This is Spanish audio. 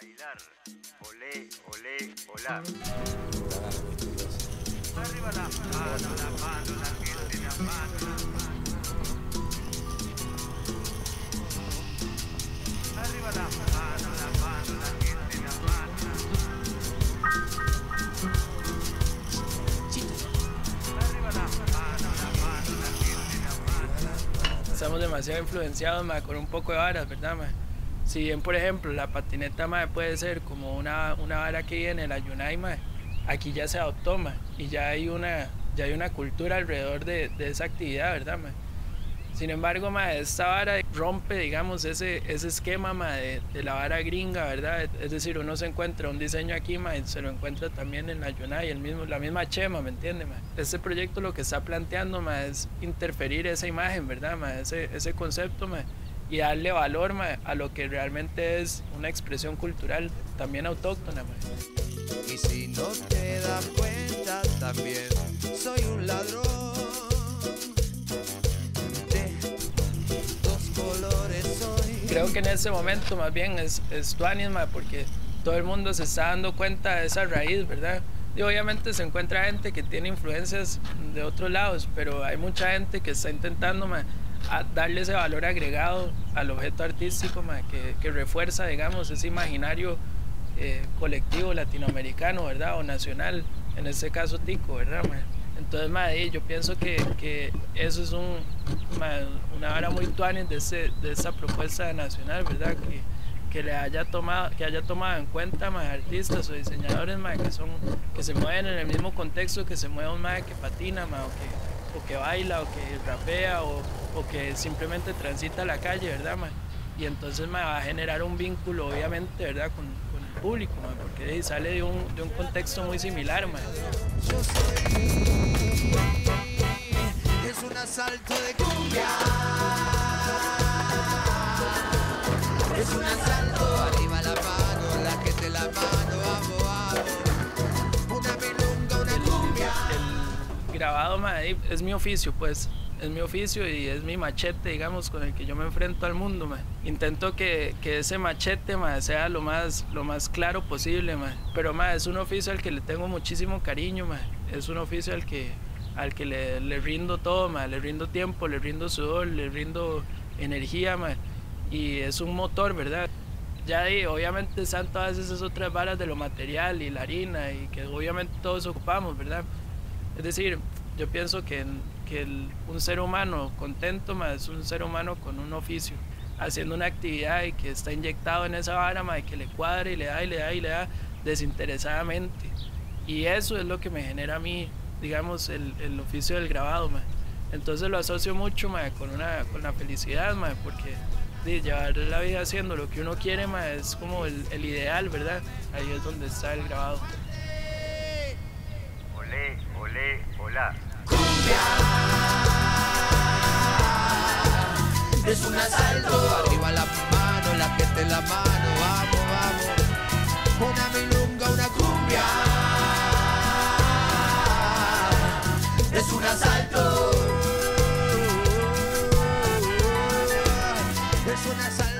bailar. Olé, olé, hola. Arriba la mano, la mano, la gente, la mano. Arriba la mano, la mano, la gente, la mano. Arriba la mano, la mano, la gente, la mano. Estamos demasiado influenciados ma, con un poco de varas, ¿verdad? Ma? Si bien, por ejemplo, la patineta ma, puede ser como una, una vara que viene en la Yunai, ma, aquí ya se adoptó ma, y ya hay una, ya hay una cultura alrededor de, de esa actividad, ¿verdad? Ma? Sin embargo, ma, esta vara rompe, digamos, ese, ese esquema ma, de, de la vara gringa, ¿verdad? Es decir, uno se encuentra un diseño aquí ma, y se lo encuentra también en la Yunai, el mismo, la misma chema, ¿me entiende? Ma? Este proyecto lo que está planteando ma, es interferir esa imagen, ¿verdad? Ma? Ese, ese concepto ma, y darle valor ma, a lo que realmente es una expresión cultural también autóctona. Ma. Y si no te das cuenta, también soy un ladrón de dos colores. Soy. Creo que en ese momento más bien es, es tuanis, ma, porque todo el mundo se está dando cuenta de esa raíz, ¿verdad? Y obviamente se encuentra gente que tiene influencias de otros lados, pero hay mucha gente que está intentando ma, a darle ese valor agregado al objeto artístico ma, que, que refuerza, digamos, ese imaginario eh, colectivo latinoamericano, ¿verdad? O nacional, en este caso tico, ¿verdad? ma? Entonces, ma, yo pienso que, que eso es un, una vara muy tuanis de, ese, de esa propuesta nacional, ¿verdad? Que, que le haya tomado, que haya tomado en cuenta ma, artistas o diseñadores ma, que, son, que se mueven en el mismo contexto que se mueve un ma, que patina ma, o, que, o que baila o que rapea o, o que simplemente transita la calle, ¿verdad? Ma? Y entonces ma, va a generar un vínculo, obviamente, ¿verdad? Con, el público, ma, porque sale de un, de un contexto muy similar. Ma. Es mi oficio, pues. Es mi oficio y es mi machete, digamos, con el que yo me enfrento al mundo. Ma. Intento que, que ese machete ma, sea lo más, lo más claro posible, ma. pero ma, es un oficio al que le tengo muchísimo cariño. Ma. Es un oficio al que, al que le, le rindo todo, ma. le rindo tiempo, le rindo sudor, le rindo energía. Ma. Y es un motor, ¿verdad? Ya ahí, obviamente están todas esas otras varas de lo material y la harina y que obviamente todos ocupamos, ¿verdad? Es decir, yo pienso que, que el- un ser humano contento ma, es un ser humano con un oficio, haciendo una actividad y que está inyectado en esa vara y que le cuadra y le da y le da y le da desinteresadamente. Y eso es lo que me genera a mí, digamos, el, el oficio del grabado. ma. Entonces lo asocio mucho ma, con, una, con la felicidad, ma, porque di, llevar la vida haciendo lo que uno quiere ma, es como el, el ideal, ¿verdad? Ahí es donde está el grabado. Cumbia es un asalto. Arriba la mano, la gente en la mano, vamos, vamos. Una milunga, una cumbia. Es un asalto. Es un asalto.